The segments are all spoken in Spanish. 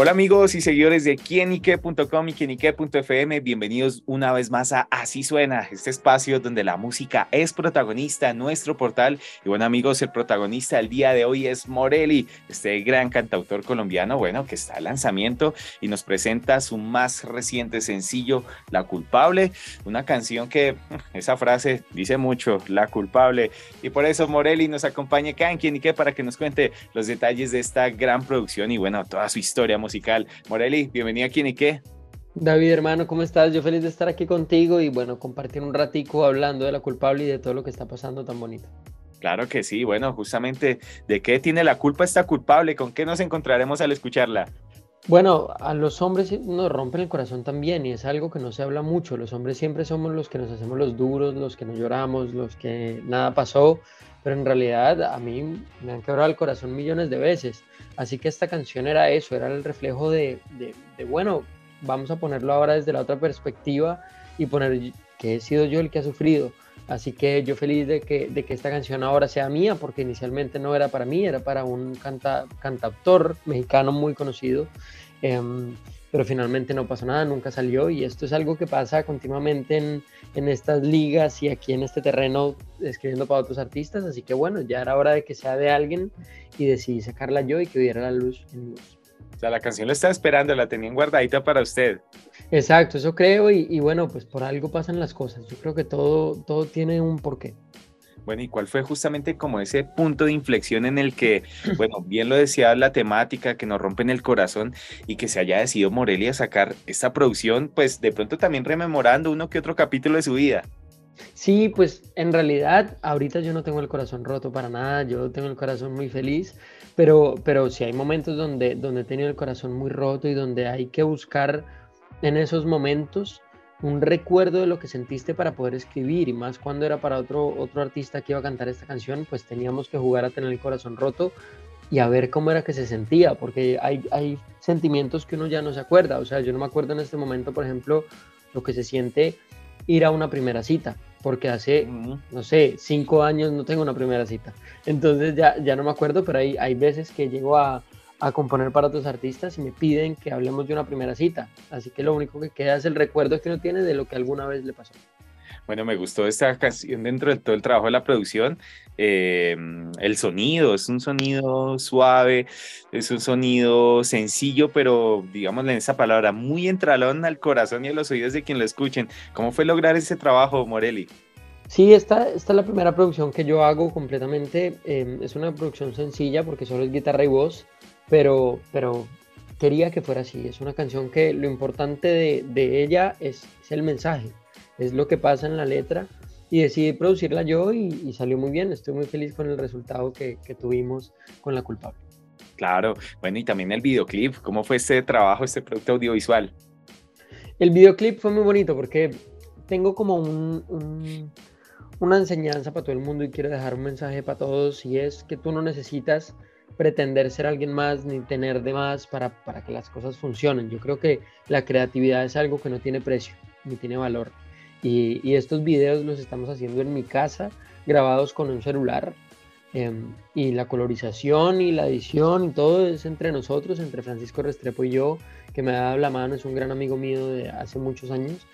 Hola amigos y seguidores de quienique.com y quienique.fm, bienvenidos una vez más a Así Suena, este espacio donde la música es protagonista nuestro portal. Y bueno amigos, el protagonista del día de hoy es Morelli, este gran cantautor colombiano, bueno, que está en lanzamiento y nos presenta su más reciente sencillo, La Culpable, una canción que esa frase dice mucho, La Culpable. Y por eso Morelli nos acompaña acá en Quienique para que nos cuente los detalles de esta gran producción y bueno, toda su historia musical. Moreli, bienvenida aquí en qué. David, hermano, ¿cómo estás? Yo feliz de estar aquí contigo y bueno, compartir un ratico hablando de la culpable y de todo lo que está pasando tan bonito. Claro que sí, bueno, justamente, ¿de qué tiene la culpa esta culpable? ¿Con qué nos encontraremos al escucharla? Bueno, a los hombres nos rompen el corazón también y es algo que no se habla mucho. Los hombres siempre somos los que nos hacemos los duros, los que nos lloramos, los que nada pasó, pero en realidad a mí me han quebrado el corazón millones de veces. Así que esta canción era eso, era el reflejo de, bueno, vamos a ponerlo ahora desde la otra perspectiva y poner que he sido yo el que ha sufrido. Así que yo feliz de que, de que esta canción ahora sea mía, porque inicialmente no era para mí, era para un canta, cantautor mexicano muy conocido. Em, pero finalmente no pasó nada, nunca salió y esto es algo que pasa continuamente en, en, estas ligas y aquí en este terreno escribiendo para otros artistas, así que bueno, ya era hora de que sea de alguien y decidí sacarla yo y que hubiera la luz en luz. O sea, la canción lo estaba esperando, la tenían guardadita para usted. Exacto, eso creo y, y bueno, pues por algo pasan las cosas, yo creo que todo, todo tiene un porqué. Bueno, ¿y cuál fue justamente como ese punto de inflexión en el que, bueno, bien lo decía la temática, que nos rompen el corazón y que se haya decidido Morelia sacar esta producción, pues de pronto también rememorando uno que otro capítulo de su vida? Sí, pues en realidad ahorita yo no tengo el corazón roto para nada, yo tengo el corazón muy feliz, pero, pero sí hay momentos donde, donde he tenido el corazón muy roto y donde hay que buscar en esos momentos un recuerdo de lo que sentiste para poder escribir y más cuando era para otro, otro artista que iba a cantar esta canción, pues teníamos que jugar a tener el corazón roto y a ver cómo era que se sentía, porque hay, hay sentimientos que uno ya no se acuerda, o sea, yo no me acuerdo en este momento, por ejemplo, lo que se siente ir a una primera cita, porque hace, no sé, cinco años no tengo una primera cita, entonces ya, ya no me acuerdo, pero hay, hay veces que llego a, a componer para otros artistas y me piden que hablemos de una primera cita. Así que lo único que queda es el recuerdo que uno tiene de lo que alguna vez le pasó. Bueno, me gustó esta canción dentro de todo el trabajo de la producción. Em, el sonido es un sonido suave, es un sonido sencillo, pero digámosle en esa palabra, muy entralón al corazón y a los oídos de quien lo escuchen. ¿Cómo fue lograr ese trabajo, Morelli? Sí, esta, esta es la primera producción que yo hago completamente. Em, es una producción sencilla porque solo es guitarra y voz pero, pero quería que fuera así. Es una canción que lo importante de, ella es, el mensaje, es lo que pasa en la letra y decidí producirla yo y, salió muy bien. Estoy muy feliz con el resultado que, tuvimos con La Culpable. Claro, bueno, y también el videoclip, ¿cómo fue este trabajo, este producto audiovisual? El videoclip fue muy bonito porque tengo como una enseñanza para todo el mundo y quiero dejar un mensaje para todos y es que tú no necesitas pretender ser alguien más ni tener de más para, para que las cosas funcionen. Yo creo que la creatividad es algo que no tiene precio ni tiene valor. Y, estos videos los estamos haciendo en mi casa, grabados con un celular. Em, y la colorización y la edición y todo es entre nosotros, entre Francisco Restrepo y yo, que me ha dado la mano, es un gran amigo mío de hace muchos años.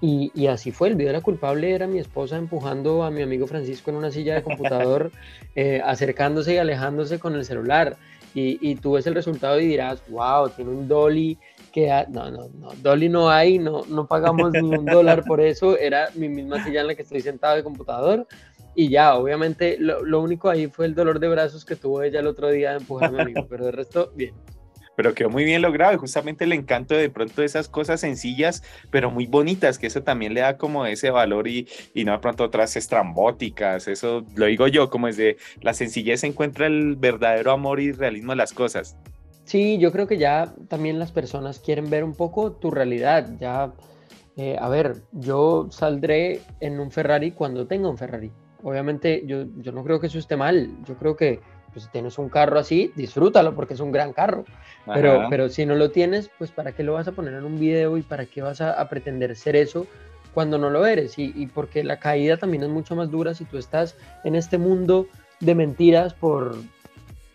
Y, así fue, el video de la culpable era mi esposa empujando a mi amigo Francisco en una silla de computador, eh, acercándose y alejándose con el celular. Y, tú ves el resultado y dirás, wow, tiene un dolly que... No, no, no, dolly no hay, no, no pagamos ni un dólar por eso, era mi misma silla en la que estoy sentado de computador. Y ya, obviamente, lo, lo único ahí fue el dolor de brazos que tuvo ella el otro día de empujar a mi amigo, pero de resto, bien pero quedó muy bien logrado y justamente el encanto de pronto esas cosas sencillas, pero muy bonitas, que eso también le da como ese valor y, y no de pronto otras estrambóticas, eso lo digo yo, como es de la sencillez se encuentra el verdadero amor y realismo de las cosas. Sí, yo creo que ya también las personas quieren ver un poco tu realidad, ya, eh, a ver, yo saldré en un Ferrari cuando tenga un Ferrari. Obviamente yo, yo no creo que eso esté mal, yo creo que pues si tienes un carro así, disfrútalo porque es un gran carro. Pero, pero si no lo tienes, pues ¿para qué lo vas a poner en un video y para qué vas a, pretender ser eso cuando no lo eres? Y, y, porque la caída también es mucho más dura si tú estás en este mundo de mentiras por,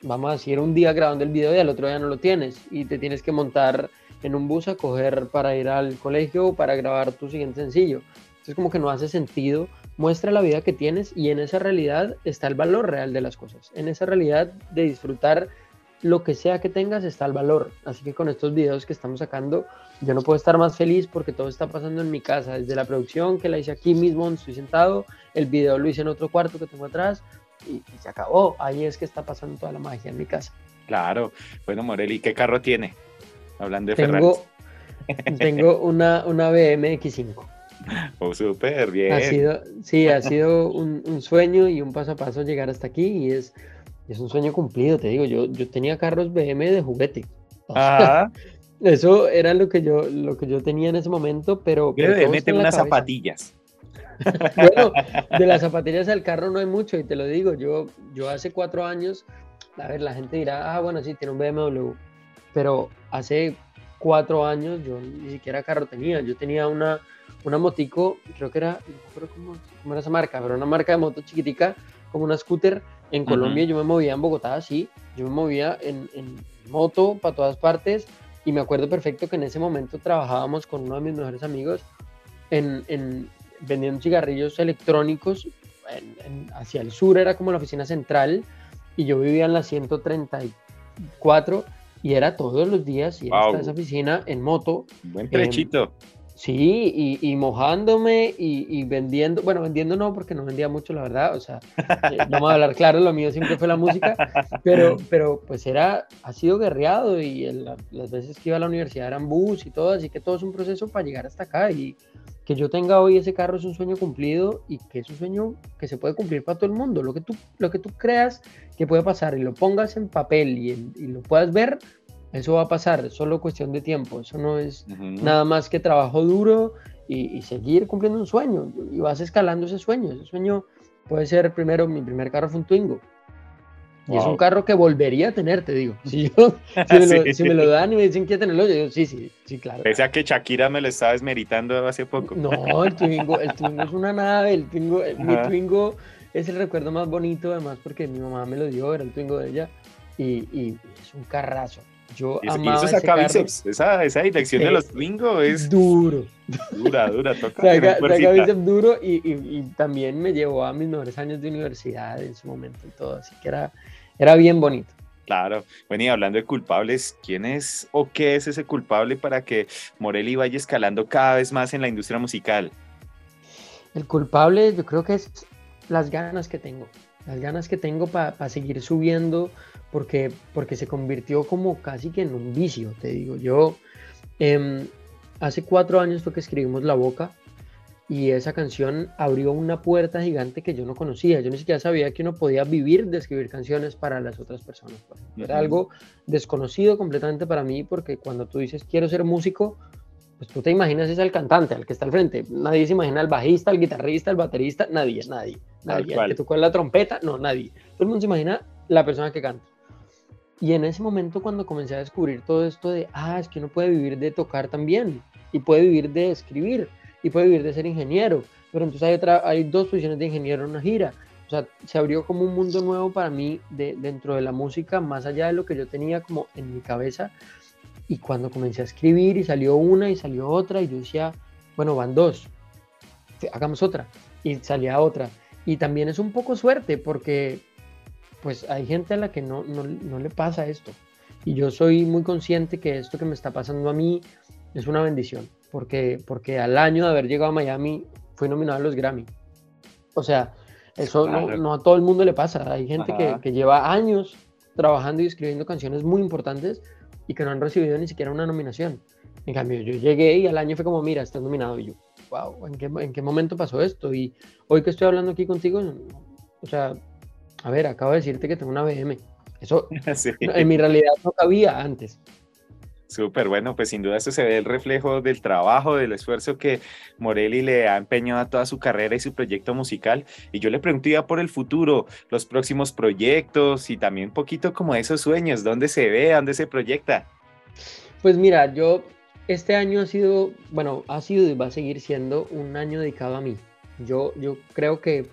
vamos a decir, un día grabando el video y al otro día no lo tienes y te tienes que montar en un bus a coger para ir al colegio o para grabar tu siguiente sencillo. Entonces como que no hace sentido. Muestra la vida que tienes y en esa realidad está el valor real de las cosas. En esa realidad de disfrutar lo que sea que tengas está el valor. Así que con estos videos que estamos sacando, yo no puedo estar más feliz porque todo está pasando en mi casa, desde la producción que la hice aquí mismo donde estoy sentado, el video lo hice en otro cuarto que tengo atrás y, se acabó. Ahí es que está pasando toda la magia en mi casa. Claro. Bueno, Morelli, ¿qué carro tiene? Hablando de tengo, Tengo una, una BMX5. Oh, súper bien. Ha sido, sí, ha sido un, sueño y un paso a paso llegar hasta aquí y es, es un sueño cumplido, te digo, yo, yo tenía carros BM de juguete. eso era lo que yo, lo que yo tenía en ese momento, pero... Pero unas zapatillas. bueno, de las zapatillas al carro no hay mucho y te lo digo, yo, yo hace cuatro años, a ver, la gente dirá, ah, bueno, sí, tiene un BMW, pero hace cuatro años yo ni siquiera carro tenía, yo tenía una, una motico, creo que era, no cómo, cómo, era esa marca, pero una marca de moto chiquitica, como una scooter, en Colombia yo me movía en Bogotá así, yo me movía en, en moto para todas partes. Y me acuerdo perfecto que en ese momento trabajábamos con uno de mis mejores amigos en, en vendiendo cigarrillos electrónicos hacia el sur, era como la oficina central. Y yo vivía en la 134 y era todos los días ir a esa oficina en moto. Buen trechito. Sí, y, mojándome y, vendiendo, bueno, vendiendo no, porque no vendía mucho, la verdad, o sea, eh, vamos a hablar claro, lo mío siempre fue la música, pero, pero pues era, ha sido guerreado y las veces que iba a la universidad eran bus y todo, así que todo es un proceso para llegar hasta acá y que yo tenga hoy ese carro es un sueño cumplido y que es un sueño que se puede cumplir para todo el mundo, lo que tú, lo que tú creas que puede pasar y lo pongas en papel y, y lo puedas ver, eso va a pasar, es solo cuestión de tiempo, eso no es nada más que trabajo duro y, seguir cumpliendo un sueño. Y vas escalando ese sueño. Ese sueño puede ser primero, mi primer carro fue un Twingo. Y es un carro que volvería a tener, te digo. Si, me, lo, dan y me dicen que tenerlo, yo digo, sí, sí, sí, claro. Pese a que Shakira me lo estaba esmeritando hace poco. No, el Twingo, el Twingo es una nave, el Twingo, mi Twingo es el recuerdo más bonito, además, porque mi mamá me lo dio, era el Twingo de ella, y, y es un carrazo. Yo y amaba eso saca bíceps. Esa, esa dirección de los Twingo es duro. Dura, dura, toca. saca, saca bíceps duro y, y, y, también me llevó a mis mejores años de universidad en su momento y todo, así que era, era bien bonito. Claro. Bueno, y hablando de culpables, ¿quién es o qué es ese culpable para que Morelli vaya escalando cada vez más en la industria musical? El culpable yo creo que es las ganas que tengo, las ganas que tengo para seguir subiendo, porque, porque se convirtió como casi que en un vicio, te digo. Yo, eh, hace cuatro años fue que escribimos La Boca y esa canción abrió una puerta gigante que yo no conocía. Yo ni siquiera sabía que uno podía vivir de escribir canciones para las otras personas. Era algo desconocido completamente para mí porque cuando tú dices quiero ser músico, pues tú te imaginas es el cantante, al que está al frente. Nadie se imagina al bajista, al guitarrista, al baterista, nadie, nadie. Nadie. Al que tocó la trompeta, no, nadie. Todo el mundo se imagina la persona que canta. Y en ese momento cuando comencé a descubrir todo esto de, ah, es que uno puede vivir de tocar también y puede vivir de escribir y puede vivir de ser ingeniero, pero entonces hay, otra, hay dos posiciones de ingeniero en una gira. O sea, se abrió como un mundo nuevo para mí de, dentro de la música, más allá de lo que yo tenía como en mi cabeza. Y cuando comencé a escribir y salió una y salió otra y yo decía, bueno, van dos, hagamos otra. Y salía otra. Y también es un poco suerte porque pues hay gente a la que no, no, le pasa esto. Y yo soy muy consciente que esto que me está pasando a mí es una bendición, porque, porque al año de haber llegado a Miami fui nominado a los Grammy. O sea, eso no, a todo el mundo le pasa. Hay gente que, que, lleva años trabajando y escribiendo canciones muy importantes y que no han recibido ni siquiera una nominación. En cambio, yo llegué y al año fue como, mira, estás nominado. Y yo, wow, ¿en qué, ¿en qué momento pasó esto? Y hoy que estoy hablando aquí contigo, o sea, a ver, acabo de decirte que tengo una BM. Eso en mi realidad no cabía antes. Súper bueno, pues sin duda eso se ve el reflejo del trabajo, del esfuerzo que Morelli le ha empeñado a toda su carrera y su proyecto musical. Y yo le pregunto ya por el futuro, los próximos proyectos y también un poquito como esos sueños, ¿dónde se ve, dónde se proyecta? Pues mira, yo este año ha sido, bueno, ha sido y va a seguir siendo un año dedicado a mí. Yo, yo creo que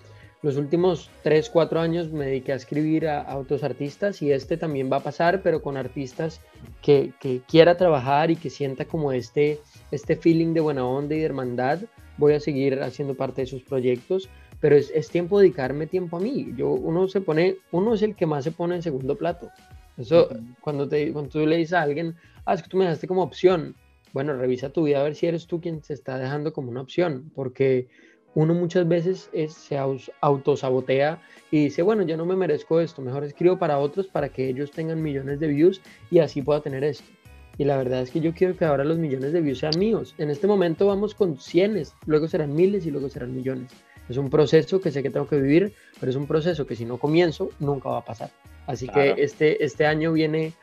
los últimos 3, 4 años me dediqué a escribir a, otros artistas y este también va a pasar, pero con artistas que, que, quiera trabajar y que sienta como este, este feeling de buena onda y de hermandad. Voy a seguir haciendo parte de sus proyectos, pero es, es tiempo de dedicarme tiempo a mí. Yo, uno se pone, uno es el que más se pone en segundo plato. Eso, cuando, te, cuando tú le dices a alguien, ah, es que tú me dejaste como opción. Bueno, revisa tu vida a ver si eres tú quien se está dejando como una opción, porque uno muchas veces se autosabotea y dice, bueno, yo no me merezco esto, mejor escribo para otros para que ellos tengan millones de views y así pueda tener esto. Y la verdad es que yo quiero que ahora los millones de views sean míos. En este momento vamos con cienes, luego serán miles y luego serán millones. Es un proceso que sé que tengo que vivir, pero es un proceso que si no comienzo nunca va a pasar. Así que este, este año viene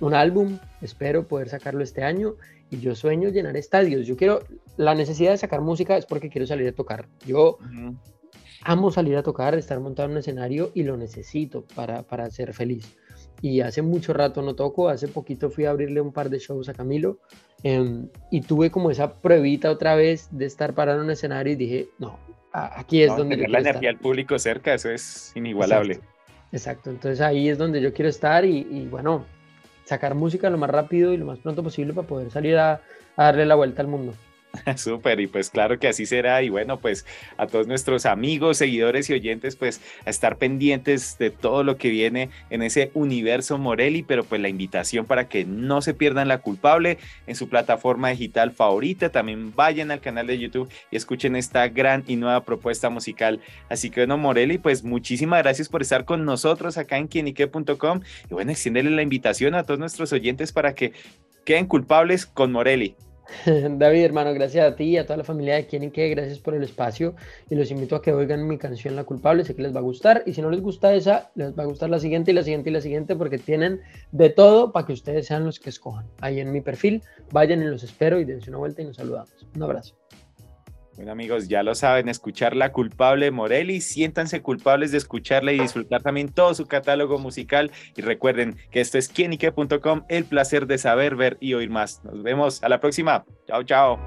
un álbum, espero poder sacarlo este año y yo sueño llenar estadios. Yo quiero, la necesidad de sacar música es porque quiero salir a tocar. Yo amo salir a tocar, estar montado en un escenario y lo necesito para, para ser feliz. Y hace mucho rato no toco, hace poquito fui a abrirle un par de shows a Camilo em, y tuve como esa pruebita otra vez de estar parado en un escenario y dije, no, aquí es donde... Tener la energía al público cerca, eso es inigualable. Exacto. entonces ahí es donde yo quiero estar y, y bueno, sacar música lo más rápido y lo más pronto posible para poder salir a, darle la vuelta al mundo. Súper, y pues claro que así será. Y bueno, pues a todos nuestros amigos, seguidores y oyentes, pues a estar pendientes de todo lo que viene en ese universo Morelli, pero pues la invitación para que no se pierdan la culpable en su plataforma digital favorita. También vayan al canal de YouTube y escuchen esta gran y nueva propuesta musical. Así que bueno, Morelli, pues muchísimas gracias por estar con nosotros acá en quienique.com y bueno, extiéndele la invitación a todos nuestros oyentes para que queden culpables con Morelli. David, hermano, gracias a ti y a toda la familia de Quien y Qué, gracias por el espacio y los invito a que oigan mi canción La Culpable, sé que les va a gustar y si no les gusta esa, les va a gustar la siguiente y la siguiente y la siguiente porque tienen de todo para que ustedes sean los que escojan. Ahí en mi perfil, vayan y los espero y dense una vuelta y nos saludamos. Un abrazo. Bueno amigos, ya lo saben, escuchar La Culpable Morelli, siéntanse culpables de escucharla y disfrutar también todo su catálogo musical y recuerden que esto es quienique.com, el placer de saber, ver y oír más. Nos vemos a la próxima. Chao, chao.